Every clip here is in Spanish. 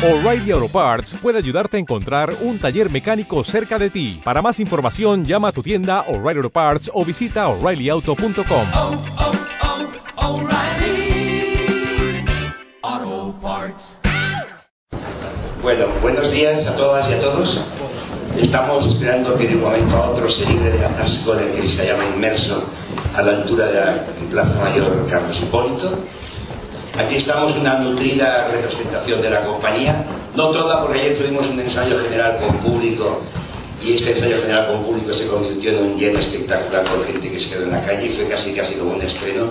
O'Reilly Auto Parts puede ayudarte a encontrar un taller mecánico cerca de ti. Para más información, llama a tu tienda O'Reilly Auto Parts o visita oreillyauto.com. oh, oh, Parts. Bueno, buenos días a todas y a todos. Estamos esperando que de un momento a otro se libre del atasco de que se llama inmerso a la altura de la Plaza Mayor Carlos Hipólito. Aquí estamos una nutrida representación de la compañía, no toda porque ayer tuvimos un ensayo general con público y este ensayo general con público se convirtió en un lleno espectacular con gente que se quedó en la calle y fue casi casi como un estreno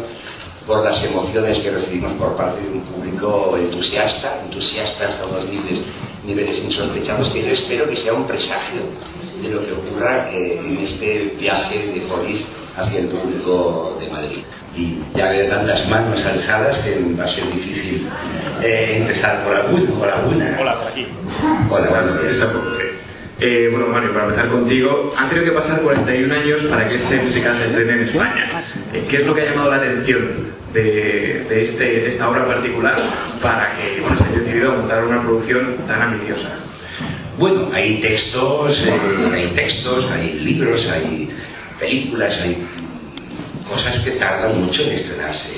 por las emociones que recibimos por parte de un público entusiasta, entusiasta hasta unos niveles, niveles insospechados que yo espero que sea un presagio de lo que ocurra eh, en este viaje de Foris hacia el público ya veo tantas manos alzadas que va a ser difícil eh, empezar por alguna. Por alguna. Hola, por aquí. Hola, buenos días. Esta fue. Eh, bueno, Mario, para empezar contigo, han tenido que pasar 41 años para que este musical se estrene en España. Eh, ¿Qué es lo que ha llamado la atención de, de este, de esta obra particular para que bueno, se haya decidido montar una producción tan ambiciosa? Bueno, hay textos, eh, hay textos, hay libros, hay películas, hay cosas que tardan mucho en estrenarse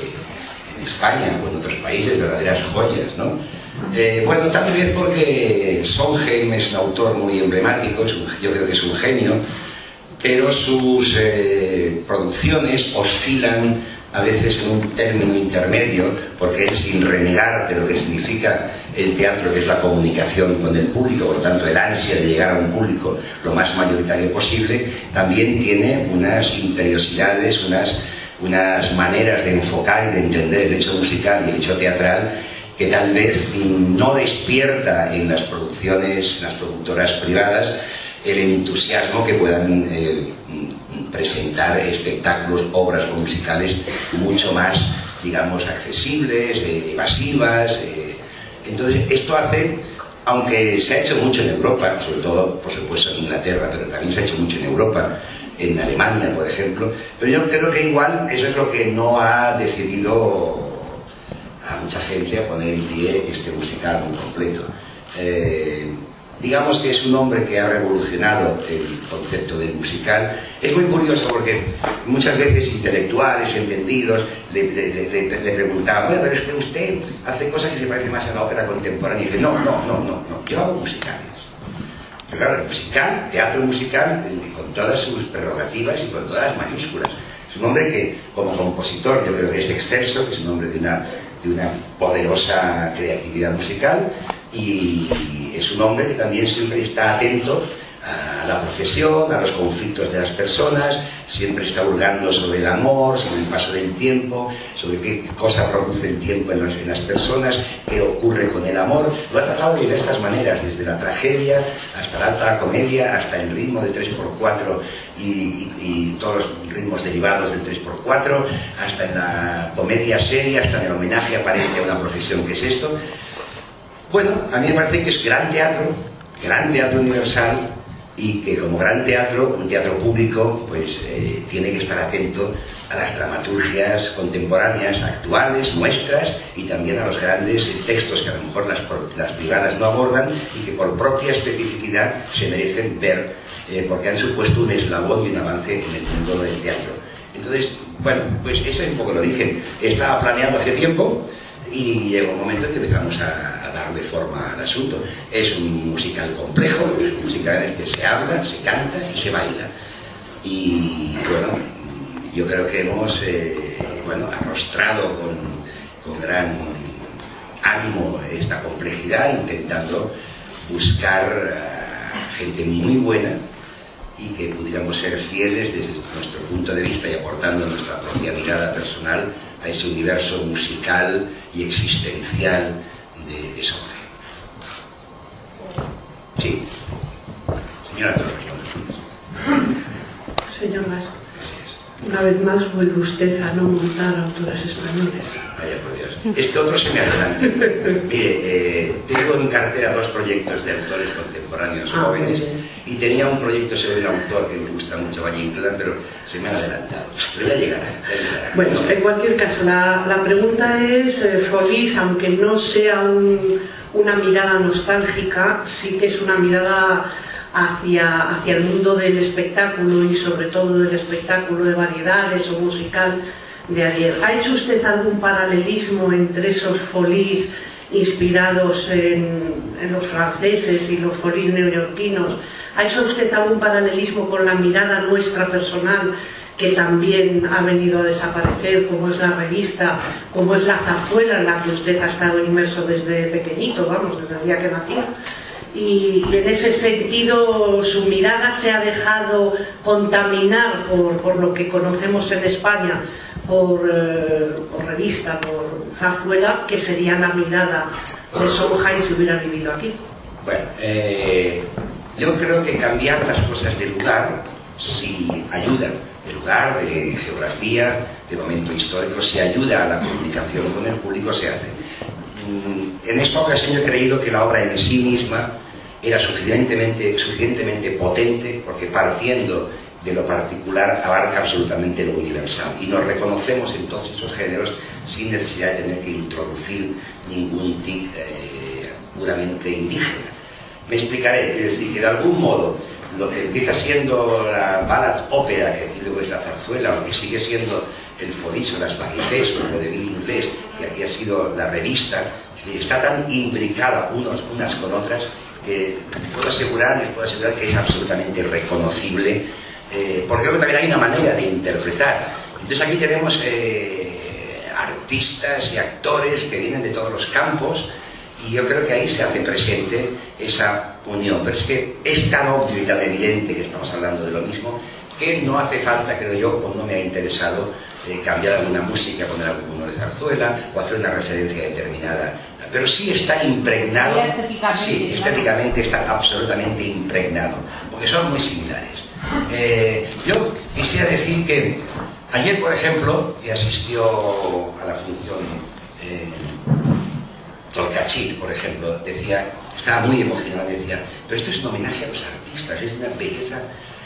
en España o en otros países, verdaderas joyas, ¿no? Eh, bueno, tal vez porque Sondheim es un autor muy emblemático, yo creo que es un genio, pero sus eh, producciones oscilan a veces en un término intermedio, porque él sin renegar de lo que significa el teatro, que es la comunicación con el público, por tanto el ansia de llegar a un público lo más mayoritario posible, también tiene unas imperiosidades, unas, unas maneras de enfocar y de entender el hecho musical y el hecho teatral que tal vez no despierta en las producciones, en las productoras privadas, el entusiasmo que puedan eh, presentar espectáculos, obras musicales mucho más, digamos, accesibles, eh, evasivas. eh. Entonces, esto hace, aunque se ha hecho mucho en Europa, sobre todo, por supuesto, en Inglaterra, pero también se ha hecho mucho en Europa, en Alemania, por ejemplo, pero yo creo que igual eso es lo que no ha decidido a mucha gente poner en pie este musical muy completo. Eh, digamos que es un hombre que ha revolucionado el concepto del musical. Es muy curioso porque muchas veces intelectuales, entendidos, le, preguntaban, bueno, pero es que usted hace cosas que se parecen más a la ópera contemporánea. Y dice, no, no, no, no, no, yo hago musicales. Pero claro, el musical, teatro musical, con todas sus prerrogativas y con todas las mayúsculas. Es un hombre que, como compositor, yo creo que es excelso, que es un hombre de una, de una poderosa creatividad musical y es un hombre que también siempre está atento a la profesión, a los conflictos de las personas, siempre está hurgando sobre el amor, sobre el paso del tiempo, sobre qué cosa produce el tiempo en, las personas, qué ocurre con el amor. Lo ha tratado de diversas maneras, desde la tragedia hasta la alta comedia, hasta el ritmo de 3x4 y, y- y todos los ritmos derivados del 3x4, hasta en la comedia seria, hasta en el homenaje aparente a una profesión que es esto. Bueno, a mí me parece que es gran teatro, gran teatro universal y que como gran teatro, un teatro público, pues eh, tiene que estar atento a las dramaturgias contemporáneas, actuales, nuestras, y también a los grandes textos que a lo mejor las, privadas no abordan y que por propia especificidad se merecen ver, eh, porque han supuesto un eslabón y un avance en el mundo del teatro. Entonces, bueno, pues eso es un poco lo dije. Estaba planeando hace tiempo, y llegó un momento en que empezamos a, darle forma al asunto. Es un musical complejo, es un musical en el que se habla, se canta y se baila. Y bueno, yo creo que hemos eh, bueno, arrostrado con, con gran ánimo esta complejidad, intentando buscar gente muy buena y que pudiéramos ser fieles desde nuestro punto de vista y aportando nuestra propia mirada personal a ese universo musical y existencial de, de Sondheim. Sí. Señora Torres. Señor una vez más vuelve usted a no montar autores españoles. Vaya por Dios. Es que otro se me adelanta. Mire, eh, tengo en cartera dos proyectos de autores contemporáneos Ah, jóvenes y tenía un proyecto sobre un autor que me gusta mucho, Valle Inclán, pero se me ha adelantado. Pero ya llegará, ya llegará. Bueno, en cualquier caso, la, la pregunta es, eh, Folis, aunque no sea un, una mirada nostálgica, sí que es una mirada hacia, hacia el mundo del espectáculo y sobre todo del espectáculo de variedades o musical de ayer. ¿Ha hecho usted algún paralelismo entre esos folís inspirados en, los franceses y los folís neoyorquinos? ¿Ha hecho usted algún paralelismo con la mirada nuestra personal que también ha venido a desaparecer, como es la revista, como es la zarzuela en la que usted ha estado inmerso desde pequeñito, vamos, desde el día que nació? y, y en ese sentido su mirada se ha dejado contaminar por, por lo que conocemos en España por, eh, por revista, por zarzuela, que sería la mirada de Sondheim si hubiera vivido aquí. Bueno, eh, yo creo que cambiar las cosas de lugar si ayuda, de lugar, de geografía, de momento histórico, si ayuda a la comunicación con el público, se hace. Mm, En esta ocasión yo he creído que la obra en sí misma era suficientemente, suficientemente potente porque partiendo de lo particular abarca absolutamente lo universal y nos reconocemos en todos esos géneros sin necesidad de tener que introducir ningún tic eh, puramente indígena. Me explicaré, es decir, que de algún modo lo que empieza siendo la ballad ópera, que aquí luego es la zarzuela, lo que sigue siendo el fodis o las varietés o lo de Bill inglés, que aquí ha sido la revista, está tan imbricada unos, unas con otras que puedo asegurar, les puedo asegurar que es absolutamente reconocible, eh, porque creo que también hay una manera de interpretar. Entonces aquí tenemos eh, artistas y actores que vienen de todos los campos y yo creo que ahí se hace presente esa unión. Pero es que es tan obvio y tan evidente que estamos hablando de lo mismo que no hace falta, creo yo, o no me ha interesado eh, cambiar alguna música, poner alguno de zarzuela o hacer una referencia determinada pero sí está impregnado. Estéticamente, sí, estéticamente está absolutamente impregnado, porque son muy similares. Eh, yo quisiera decir que ayer, por ejemplo, que asistió a la función eh, por ejemplo, decía, estaba muy emocionado, decía, pero esto es un homenaje a los artistas, es una belleza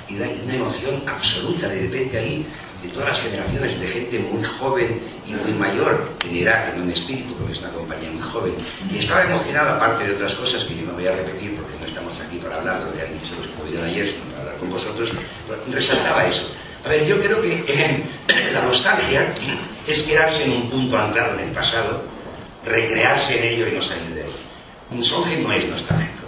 y una, una emoción absoluta, de repente ahí, de todas las generaciones, de gente muy joven y muy mayor, en edad, que no en espíritu, porque es una compañía muy joven, y estaba emocionado, aparte de otras cosas que yo no voy a repetir porque no estamos aquí para hablar lo que han dicho los estuvieron ayer, para hablar con vosotros, resaltaba eso. A ver, yo creo que eh, la nostalgia es quedarse en un punto anclado en el pasado, recrearse en ello y no salir de él. Un Sondheim no es nostálgico,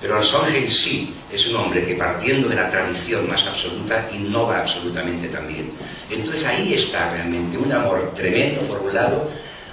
pero el Sondheim sí es un hombre que partiendo de la tradición más absoluta innova absolutamente también. Entonces ahí está realmente un amor tremendo, por un lado,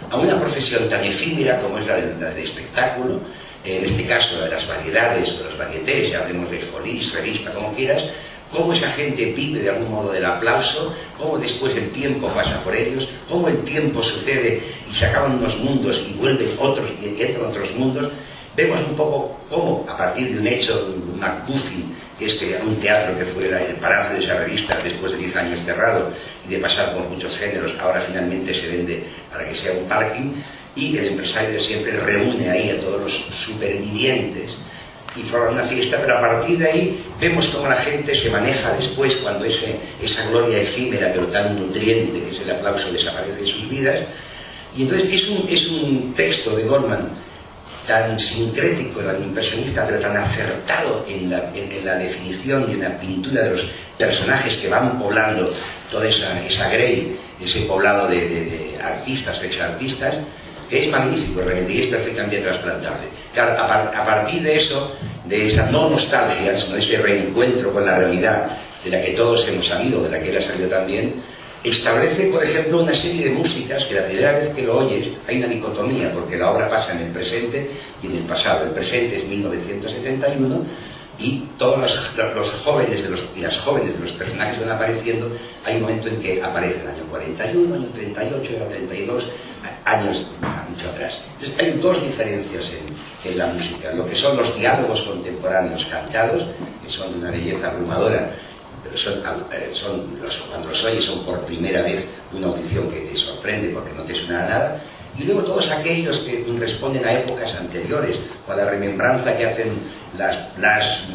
a una profesión tan efímera como es la del, del espectáculo, en este caso la de las variedades, de los varietés, llamémosle folís, revista, como quieras, cómo esa gente vive de algún modo del aplauso, cómo después el tiempo pasa por ellos, cómo el tiempo sucede y se acaban unos mundos y vuelven otros y entran otros mundos. Vemos un poco cómo, a partir de un hecho, un MacGuffin, que es que un teatro que fuera el palacio de esa revista después de 10 años cerrado y de pasar por muchos géneros, ahora finalmente se vende para que sea un parking y el empresario siempre reúne ahí a todos los supervivientes y forman una fiesta, pero a partir de ahí vemos cómo la gente se maneja después cuando ese, esa gloria efímera pero tan nutriente que es el aplauso desaparece de sus vidas. Y entonces es un, es un texto de Gorman tan sincrético, tan impresionista, pero tan acertado en la, en, la definición y en la pintura de los personajes que van poblando toda esa, esa grey, ese poblado de, artistas, exartistas, es magnífico realmente y es perfectamente trasplantable. Claro, a, par, a, partir de eso, de esa no nostalgia, sino de ese reencuentro con la realidad de la que todos hemos sabido, de la que él ha salido también, establece, por ejemplo, una serie de músicas que la primera vez que lo oyes hay una dicotomía, porque la obra pasa en el presente y en el pasado. El presente es 1971 y todos los, jóvenes de los, y las jóvenes de los personajes que van apareciendo, hay un momento en que aparece el año 41, año 38, año 32, años mucho atrás. Hay dos diferencias en, en, la música. Lo que son los diálogos contemporáneos cantados, que son de una belleza abrumadora, pero son, eh, son los, cuando los oyes son por primera vez una audición que te sorprende porque no te suena a nada. Y luego todos aquellos que responden a épocas anteriores o a la remembranza que hacen las, las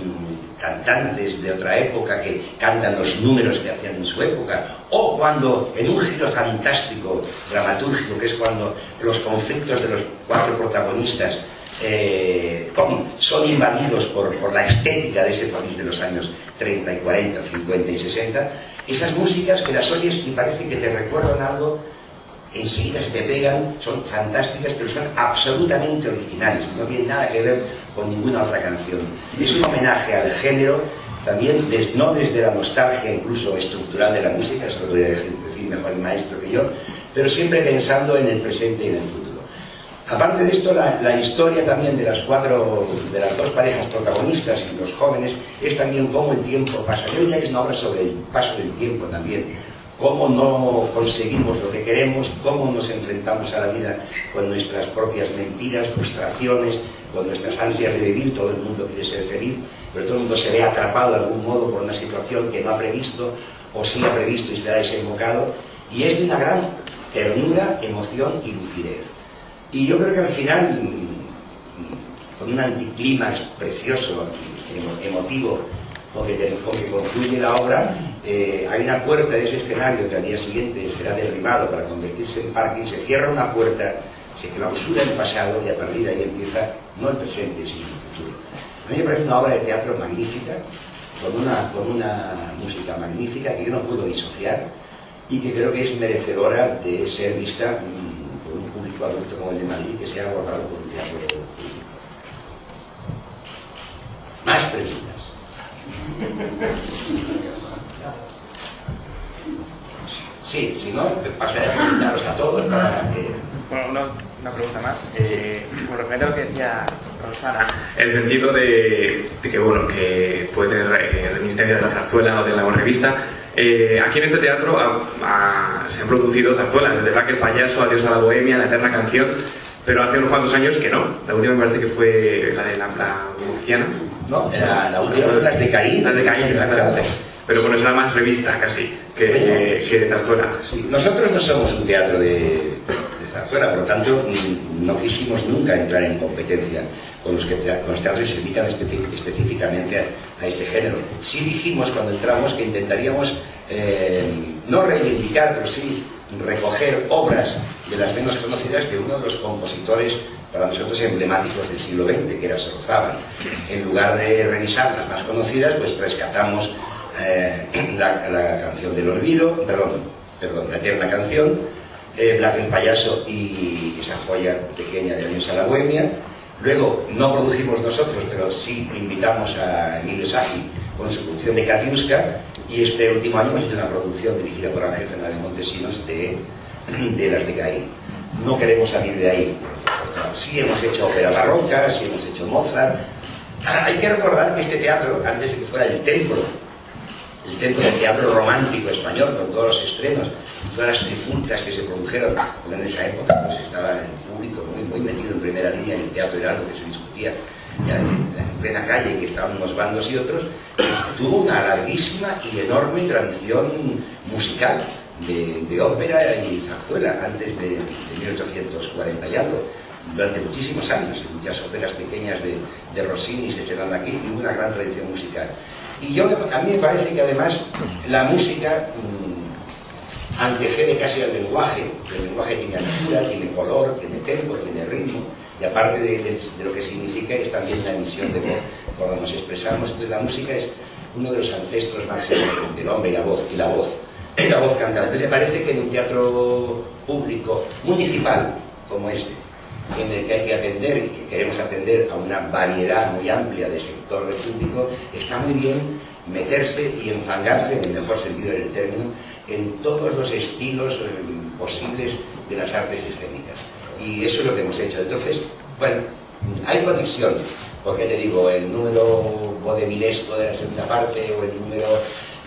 cantantes de otra época que cantan los números que hacían en su época, o cuando en un giro fantástico, dramatúrgico, que es cuando los conflictos de los cuatro protagonistas eh, son invadidos por, por la estética de ese París de los años 30 y 40, 50 y 60, esas músicas que las oyes y parece que te recuerdan algo, enseguida se te pegan, son fantásticas, pero son absolutamente originales, no tienen nada que ver con ninguna otra canción. Es un homenaje al género, también des- no desde la nostalgia incluso estructural de la música, esto lo voy a decir mejor el maestro que yo, pero siempre pensando en el presente y en el futuro. Aparte de esto, la, la historia también de las cuatro, de las dos parejas protagonistas y los jóvenes es también cómo el tiempo pasa. Yo diría que es una obra sobre el paso del tiempo también, cómo no conseguimos lo que queremos, cómo nos enfrentamos a la vida con nuestras propias mentiras, frustraciones, con nuestras ansias de vivir, todo el mundo quiere ser feliz, pero todo el mundo se ve atrapado de algún modo por una situación que no ha previsto o sí ha previsto y se ha desembocado, y es de una gran ternura, emoción y lucidez. Y yo creo que al final, mm, con un anticlímax precioso, emo- emotivo, con que concluye la obra, eh, hay una puerta de ese escenario que al día siguiente será derribado para convertirse en parking, se cierra una puerta, se clausura el pasado y a partir de ahí empieza no el presente, sino el futuro. A mí me parece una obra de teatro magnífica, con una, con una música magnífica que yo no puedo disociar y que creo que es merecedora de ser vista mm, por un público adulto como el de Madrid que sea abordado por un teatro público. Más preguntas. Sí, si no, pasaré a preguntaros a todos para que... Bueno, una, una pregunta más. Eh, con referente a lo que decía Rosana, en el sentido de, de que, bueno, que puede tener eh, reminiscencias de la zarzuela o de la revista, eh, aquí en este teatro ha- ha- se han producido zarzuelas, desde el Payaso, Adiós a la Bohemia, La Eterna Canción, pero hace unos cuantos años que no. La última me parece que fue la de la, la Murciana. No, era la última fue las de Caín. Las de Caín, exactamente. Pero bueno, es la más revista casi que, que de zarzuela. Nosotros no somos un teatro de, de zarzuela, por lo tanto no quisimos nunca entrar en competencia con los, que con los teatros que se dedican específicamente a, a este género. Sí dijimos cuando entramos que intentaríamos eh, no reivindicar, pero sí recoger obras de las menos conocidas de uno de los compositores para nosotros emblemáticos del siglo XX, que era Sorozábal. En lugar de revisar las más conocidas, pues rescatamos eh, la, la canción del olvido, perdón, perdón, la eterna canción, eh, Black el payaso y esa joya pequeña de Adiós a la Bohemia. Luego no produjimos nosotros, pero sí invitamos a Emilio Sagi con su producción de Katiuska y este último año hemos hecho una producción dirigida por Ángel Fernández Montesinos de, de las de Caín. No queremos salir de ahí. Sí hemos hecho ópera barroca, sí hemos hecho Mozart. Ah, hay que recordar que este teatro, antes de que fuera el templo templo del teatro romántico español, con todos los estrenos, todas las trifulcas que se produjeron, porque en esa época pues, estaba el público muy, muy metido en primera línea y el teatro era algo que se discutía en, en plena calle, que estaban unos bandos y otros, tuvo una larguísima y enorme tradición musical de, de ópera y zarzuela antes de, de 1840 y algo durante muchísimos años, y muchas óperas pequeñas de, Rossini que se dan aquí, y una gran tradición musical. Y yo, a mí me parece que además la música mm, antecede casi al lenguaje, el lenguaje tiene altura, tiene color, tiene tempo, tiene ritmo, y aparte de, lo que significa es también la emisión de voz por donde nos expresamos. Entonces la música es uno de los ancestros máximos del hombre y la voz, y la voz, la voz cantada. Entonces me parece que en un teatro público, municipal, como este, en el que hay que atender y que queremos atender a una variedad muy amplia de sector del público, está muy bien meterse y enfangarse, en el mejor sentido del término, en todos los estilos eh, posibles de las artes escénicas. Y eso es lo que hemos hecho. Entonces, bueno, hay conexión, porque te digo, el número vodevilesco de la segunda parte o el número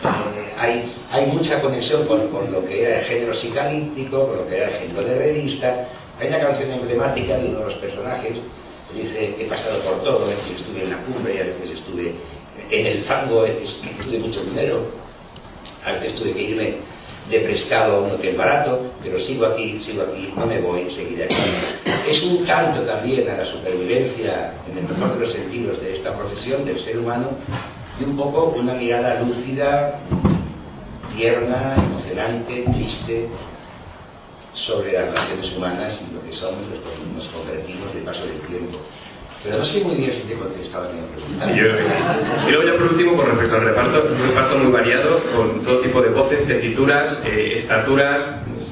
eh, hay, hay mucha conexión con, con lo que era el género psicalíptico, con lo que era el género de revista. Hay una canción emblemática de uno de los personajes que dice, he pasado por todo, a veces estuve en la cumbre, a veces estuve en el fango, a veces tuve mucho dinero, a veces tuve que irme de prestado a un hotel barato, pero sigo aquí, sigo aquí, no me voy, seguiré aquí. Es un canto también a la supervivencia, en el mejor de los sentidos, de esta profesión, del ser humano, y un poco una mirada lúcida, tierna, emocionante, triste, sobre las relaciones humanas y lo que somos, los nos convertimos del paso del tiempo. Pero no sé muy bien si te he contestado a mi pregunta. Yo creo que sí. Y luego ya por último, con respecto al reparto, un reparto muy variado, con todo tipo de voces, tesituras, eh, estaturas,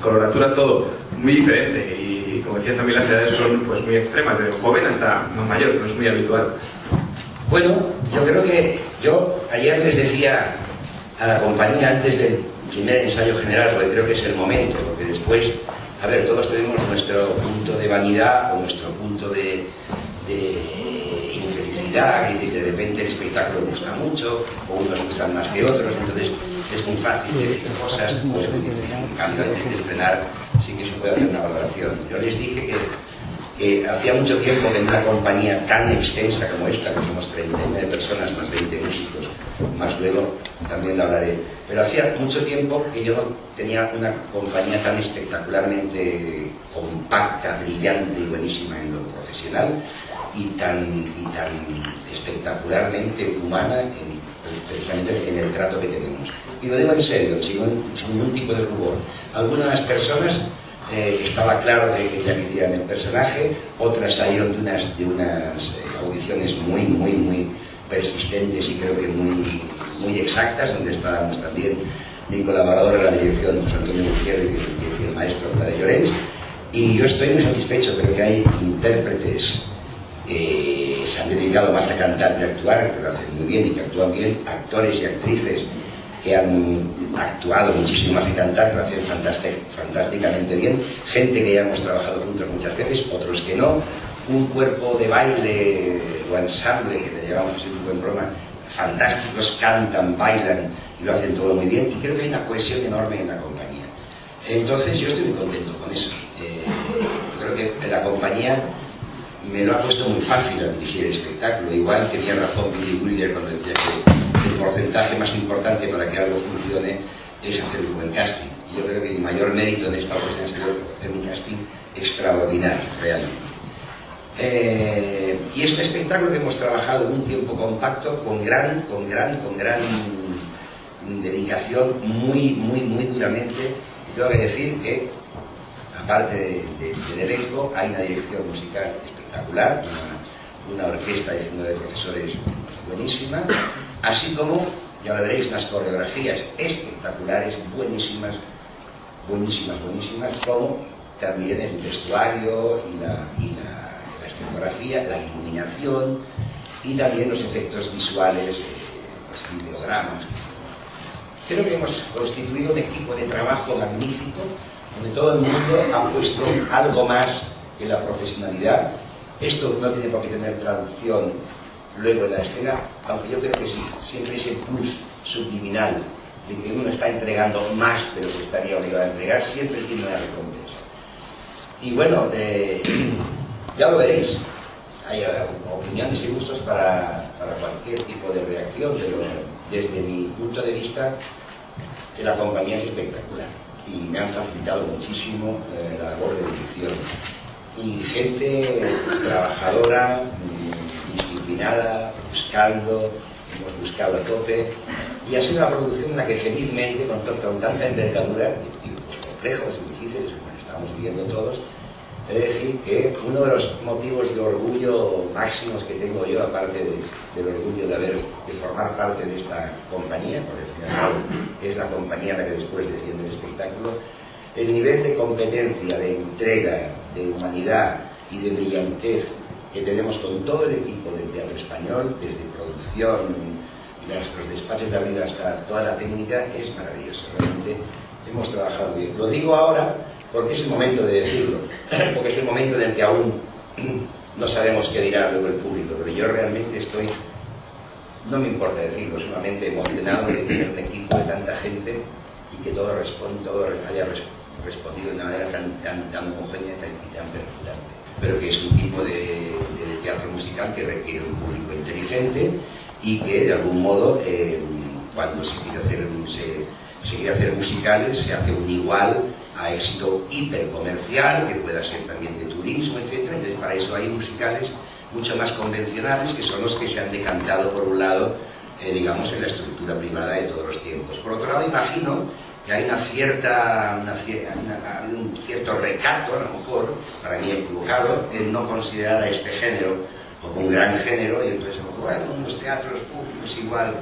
coloraturas, todo muy diferente. Y como decías también las edades son pues muy extremas, desde joven hasta más mayor, no es muy habitual. Bueno, yo creo que yo ayer les decía a la compañía antes del primer ensayo general, porque creo que es el momento, porque después, a ver, todos tenemos nuestro punto de vanidad o nuestro punto de, de infelicidad, y de repente el espectáculo gusta mucho, o unos gustan más que otros, entonces es muy fácil decir cosas, o. En cambio, antes de estrenar, sí que se puede hacer una valoración. Yo les dije que que hacía mucho tiempo que en una compañía tan extensa como esta, que somos 39 personas más 20 músicos, más luego también lo hablaré, pero hacía mucho tiempo que yo no tenía una compañía tan espectacularmente compacta, brillante y buenísima en lo profesional y tan, y tan espectacularmente humana en, el trato que tenemos. Y lo digo en serio, sin, sin ningún tipo de rubor. Algunas personas eh, estaba claro que quería que hicieran el personaje, otras salieron de unas, de unas eh, audiciones muy, muy, muy persistentes y creo que muy, muy exactas, donde estábamos también mi colaborador en la dirección, José Antonio Gutiérrez, y, el maestro de Llorens, y yo estoy muy satisfecho, creo que hay intérpretes que se han dedicado más a cantar que a actuar, que lo hacen muy bien y que actúan bien, actores y actrices que han actuado muchísimo más que cantar, lo hacen fantásticamente bien, gente que ya hemos trabajado juntos muchas veces, otros que no, un cuerpo de baile o ensamble, que le llevamos así un buen broma, fantásticos, cantan, bailan y lo hacen todo muy bien, y creo que hay una cohesión enorme en la compañía. Entonces yo estoy muy contento con eso. Eh, creo que la compañía me lo ha puesto muy fácil al dirigir el espectáculo. Igual tenía razón Billy Wilder cuando decía que porcentaje más importante para que algo funcione es hacer un buen casting. Y yo creo que mi mayor mérito en esta ocasión ha sido hacer un casting extraordinario, realmente. Eh, y este espectáculo que hemos trabajado en un tiempo compacto, con gran, con gran, con gran dedicación, muy, muy, muy duramente. Y tengo que decir que, aparte de, de, del elenco, hay una dirección musical espectacular, una, una orquesta de 19 profesores buenísima, así como, ya lo veréis, las coreografías espectaculares, buenísimas, buenísimas, buenísimas, como también el vestuario y la, y la, escenografía, la iluminación y también los efectos visuales, eh, los videogramas. Creo que hemos constituido un equipo de trabajo magnífico, donde todo el mundo ha puesto algo más que la profesionalidad. Esto no tiene por qué tener traducción luego en la escena, aunque yo creo que sí, siempre ese plus subliminal de que uno está entregando más de lo que estaría obligado a entregar, siempre tiene una recompensa. Y bueno, eh, ya lo veréis, hay opiniones y gustos para, para, cualquier tipo de reacción, pero desde mi punto de vista, la compañía es espectacular y me han facilitado muchísimo eh, la labor de dirección. Y gente trabajadora, disciplinada, buscando, hemos buscado a tope, y ha sido una producción en la que felizmente, con, con tanta envergadura, de tiempos complejos difíciles, como estamos viviendo todos, es decir, que uno de los motivos de orgullo máximos que tengo yo, aparte de, del orgullo de haber de formar parte de esta compañía, porque al final es la compañía la que después defiende el espectáculo, el nivel de competencia, de entrega, de humanidad y de brillantez que tenemos con todo el equipo del teatro español, desde producción y los despachos de abril hasta toda la técnica, es maravilloso. Realmente hemos trabajado bien. Lo digo ahora porque es el momento de decirlo, porque es el momento en el que aún no sabemos qué dirá luego el público, pero yo realmente estoy, no me importa decirlo, sumamente emocionado de tener un equipo de tanta gente y que todo, responde, todo haya respondido de una manera tan, tan, tan homogénea y tan percutante. Pero que es un tipo de, de, teatro musical que requiere un público inteligente y que de algún modo, eh, cuando se quiere hacer, se, se quiere hacer musicales, se hace un igual a éxito hipercomercial, que pueda ser también de turismo, etc. Entonces, para eso hay musicales mucho más convencionales, que son los que se han decantado, por un lado, eh, digamos, en la estructura privada de todos los tiempos. Por otro lado, imagino que hay una cierta, un cierto recato, a lo mejor, para mí equivocado, en no considerar a este género como un gran género y entonces, bueno, los teatros públicos igual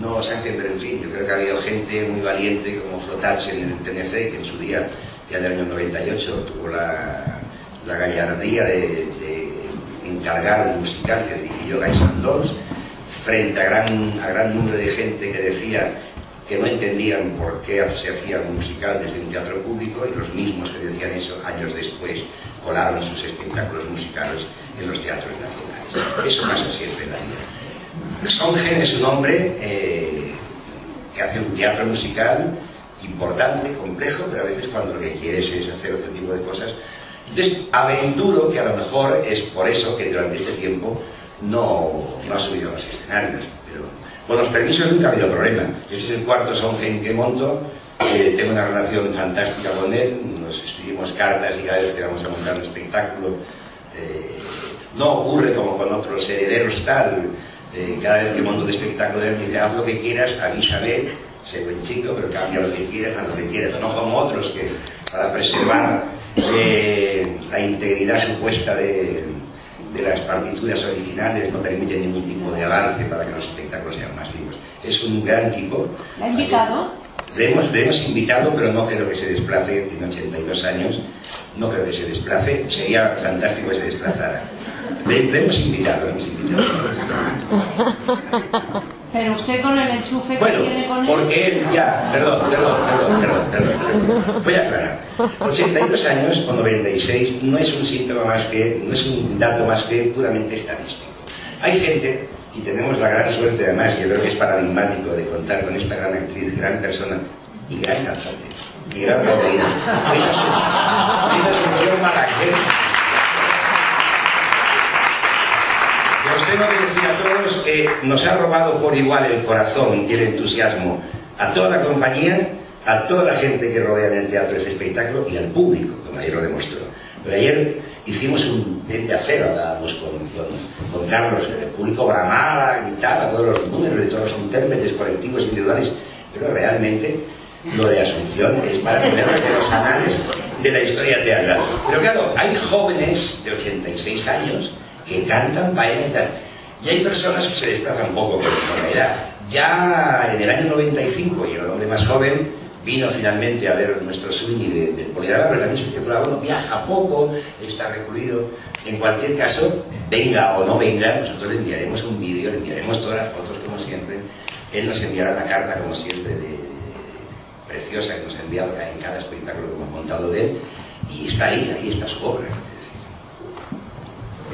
no se hacen, pero en fin, yo creo que ha habido gente muy valiente como Flotarche en el TNC, que en su día, ya en el año 98, tuvo la, la gallardía de, de encargar un musical que dirigió Guy Sandoz, frente a gran, a gran número de gente que decía que no entendían por qué se hacía un musical desde un teatro público y los mismos que decían eso años después colaron sus espectáculos musicales en los teatros nacionales. Eso pasa siempre en la vida. Songen es un hombre eh, que hace un teatro musical importante, complejo, pero a veces cuando lo que quieres es hacer otro tipo de cosas. Entonces, aventuro que a lo mejor es por eso que durante este tiempo no, no ha subido a los escenarios. Pero con los permisos nunca ha habido problema. Ese es el cuarto Songen que monto. Eh, tengo una relación fantástica con él. Nos escribimos cartas y cada vez que vamos a montar un espectáculo. Eh, no ocurre como con otros herederos tal. Eh, cada vez que monto un espectáculo de él dice, haz lo que quieras, avísame, sé buen chico, pero cambia lo que quieras, haz lo que quieras. No como otros que para preservar eh, la integridad supuesta de, de las partituras originales no permiten ningún tipo de avance para que los espectáculos sean más vivos. Es un gran tipo. ¿La ha invitado? Le hemos, le hemos invitado, pero no creo que se desplace, tiene 82 años, no creo que se desplace, sería fantástico que se desplazara. Le, le hemos invitado, le hemos invitado. Pero usted con el enchufe que Bueno, tiene con él... porque él ya, perdón, perdón, perdón, perdón, perdón, perdón. Voy a aclarar. 82 años o 96 no es un síntoma más que, no es un dato más que puramente estadístico. Hay gente, y tenemos la gran suerte además, yo creo que es paradigmático de contar con esta gran actriz, gran persona y gran cantante, y gran bailarina. Esa es esa es Asunción Malaquer. Que os tengo que todos, eh, nos ha robado por igual el corazón y el entusiasmo a toda la compañía, a toda la gente que rodea en el teatro ese espectáculo y al público, como ayer lo demostró. Pero ayer hicimos un 20 a 0, hablábamos con, con, con Carlos, el público bramaba, gritaba, todos los números de todos los intérpretes colectivos individuales, pero realmente lo de Asunción es para ponerlo en los anales de la historia teatral. Pero claro, hay jóvenes de 86 años que cantan, bailan y tal. Y hay personas que se desplazan un poco por, por la edad. Ya en el año 95, y el hombre más joven, vino finalmente a ver nuestro swing de, del Poligrama, pero también se especulaba, bueno, viaja poco, está recluido. En cualquier caso, venga o no venga, nosotros le enviaremos un vídeo, le enviaremos todas las fotos como siempre. Él nos enviará una carta como siempre de, preciosa que nos ha enviado en cada espectáculo que hemos montado de él y está ahí, ahí está su obra.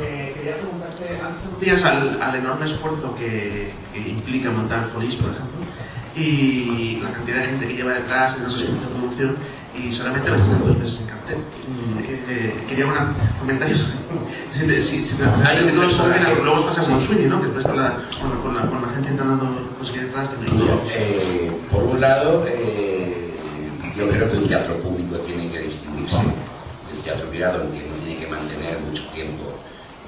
Eh, quería preguntarte, antes aludías al, al enorme esfuerzo que, que implica montar Folis, por ejemplo, y la cantidad de gente que lleva detrás, de los esfuerzos de producción, y solamente van a estar dos meses en cartel. Eh, quería una, comentarios. si, si, si, Hay un no los luego os pasas con Sweeney, ¿no? Que después con la, con, la- con la, con la gente intentando conseguir detrás, que no Mira, eh, por un lado, eh, yo creo que un teatro público tiene que distinguirse del teatro privado, que no tiene que mantener mucho tiempo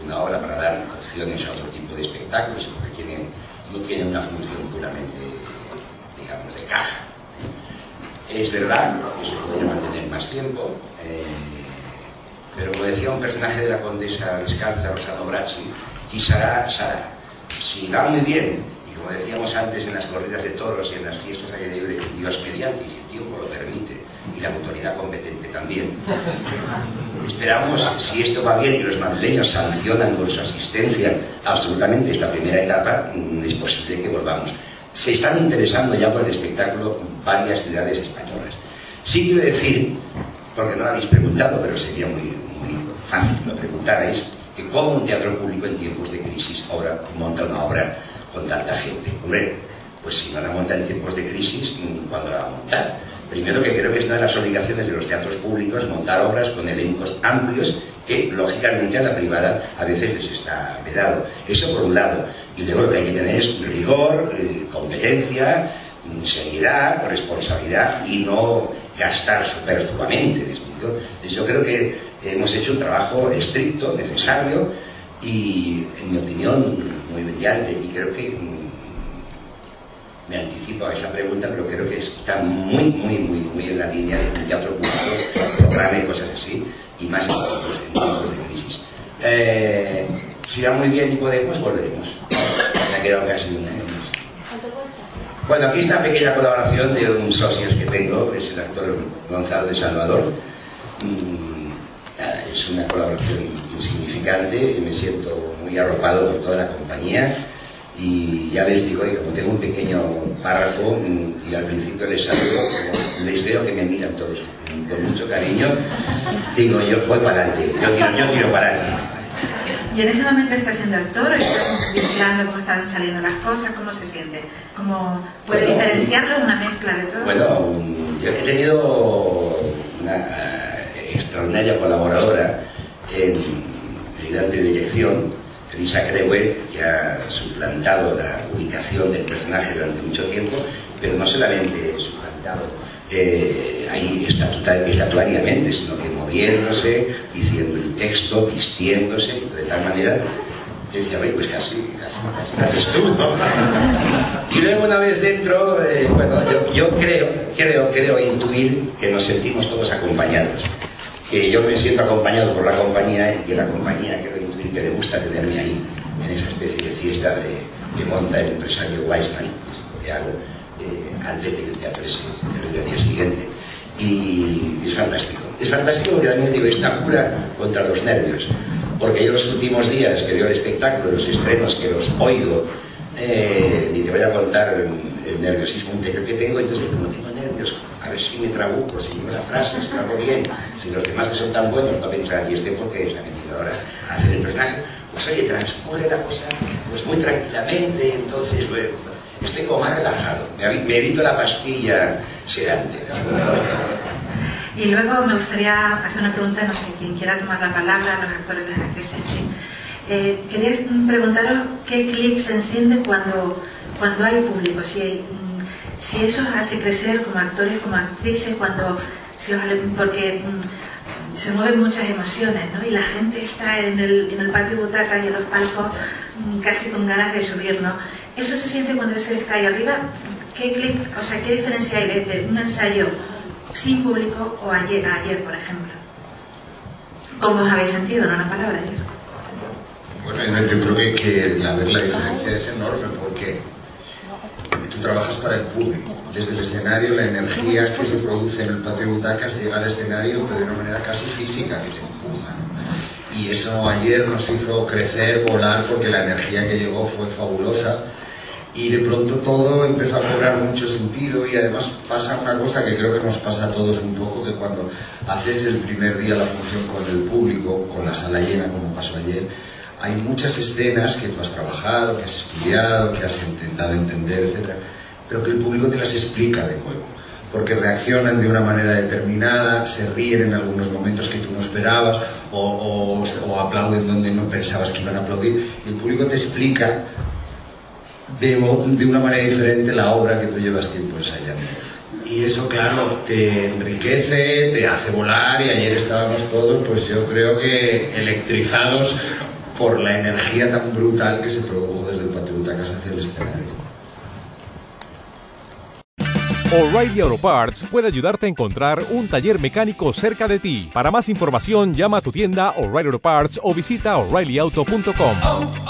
una obra para dar opciones a otro tipo de espectáculos, sino que tiene, no tiene una función puramente, digamos, de caja. Es verdad que se podría mantener más tiempo, eh, pero como decía un personaje de la condesa descalza, Rosano Bracci, quizá Sara, si va muy bien, y como decíamos antes en las corridas de toros y en las fiestas aire libre, Dios mediante, y si el tiempo lo permite, y la autoridad competente también. Esperamos, si esto va bien y los madrileños sancionan con su asistencia absolutamente esta primera etapa, mm, es posible que volvamos. Se están interesando ya por el espectáculo varias ciudades españolas. Sí quiero decir, porque no lo habéis preguntado, pero sería muy, muy fácil que lo preguntarais, que cómo un teatro público en tiempos de crisis ahora monta una obra con tanta gente. Hombre, pues si no la monta en tiempos de crisis, mm, ¿cuándo la va a montar? Primero que creo que es una de las obligaciones de los teatros públicos montar obras con elencos amplios que lógicamente a la privada a veces les está vedado. Eso por un lado. Y luego lo que hay que tener es rigor, eh, competencia, mm, seriedad, responsabilidad y no gastar superfluamente. ¿me yo creo que hemos hecho un trabajo estricto, necesario y, en mi opinión, muy brillante. Y creo que mm, me anticipo a esa pregunta, pero creo que está muy, muy, muy, muy en la línea de un teatro público programe cosas así, y más en tiempos, de crisis. Eh, si va muy bien y podemos, volveremos. Me ha quedado casi un año. Bueno, aquí está una pequeña colaboración de un socio que tengo, es el actor Gonzalo de Salvador. Mm, nada, es una colaboración insignificante, me siento muy arropado por toda la compañía y ya les digo, y como tengo un pequeño párrafo mm, y al principio les saludo, como les veo que me miran todos mm, con mucho cariño, digo yo voy para adelante, yo tiro, yo tiro para adelante. Y en ese momento está siendo actor, está vigilando cómo están saliendo las cosas, cómo se siente, cómo puede Bueno, diferenciarlo, una mezcla de todo. Bueno, mm, yo he tenido una eh, extraordinaria colaboradora en ayudante de dirección, Elisa Crewell, que ha suplantado la ubicación del personaje durante mucho tiempo, pero no solamente suplantado eh, ahí estatuariamente, sino que moviéndose, diciendo el texto, vistiéndose, de tal manera yo decía, oye, pues casi, casi, casi haces tú, ¿no? Y luego una vez dentro, eh, bueno, yo, yo creo, creo, creo intuir que nos sentimos todos acompañados. Que yo me siento acompañado por la compañía y que la compañía creo intuir que le gusta tenerme ahí, en esa especie de fiesta de, que monta el empresario Weisman, que hago eh, antes de que el teatro se el día siguiente. Y es fantástico. Es fantástico porque también digo, es una cura contra los nervios. Porque yo los últimos días que veo el espectáculo, los estrenos, que los oigo, eh, ni te voy a contar el, el nerviosismo interior que tengo, entonces como tengo ver si me trabuco, si digo la frase, si lo hago bien, si los demás que son tan buenos no pensar aquí este porque se ha metido ahora a hacer el personaje, pues oye, transcurre la cosa pues muy tranquilamente, entonces bueno, estoy como más relajado, me, evito la pastilla sedante. ¿no? Y luego me gustaría hacer una pregunta, no sé, quien quiera tomar la palabra, los actores de la presente. Eh, quería preguntaros qué clic se enciende cuando, cuando hay público, si, mm, si eso os hace crecer como actores, como actrices, cuando, si os, porque mm, se mueven muchas emociones, ¿no? Y la gente está en el, en el patio butaca y en los palcos mm, casi con ganas de subir, ¿no? Eso se siente cuando se está ahí arriba. ¿Qué clic, o sea, qué diferencia hay desde un ensayo sin público o ayer, ayer por ejemplo? ¿Cómo os habéis sentido? No una palabra ayer. Bueno, yo, creo que, que la, la diferencia es enorme porque trabajas para el público. Desde el escenario, la energía que se produce en el patio de butacas llega al escenario pero de una manera casi física que te empuja. ¿no? Y eso ayer nos hizo crecer, volar, porque la energía que llegó fue fabulosa. Y de pronto todo empezó a cobrar mucho sentido y además pasa una cosa que creo que nos pasa a todos un poco, que cuando haces el primer día la función con el público, con la sala llena como pasó ayer, hay muchas escenas que tú has trabajado, que has estudiado, que has intentado entender, etc. Pero que el público te las explica de nuevo. Porque reaccionan de una manera determinada, se ríen en algunos momentos que tú no esperabas, o, o- o aplauden donde no pensabas que iban a aplaudir. Y el público te explica de, de una manera diferente la obra que tú llevas tiempo ensayando. Y eso, claro, te enriquece, te hace volar y ayer estábamos todos, pues yo creo que electrizados por la energía tan brutal que se produjo desde el patio butacas hacia el escenario. O'Reilly Auto Parts puede ayudarte a encontrar un taller mecánico cerca de ti. Para más información, llama a tu tienda O'Reilly Auto Parts o visita oreillyauto.com. oh,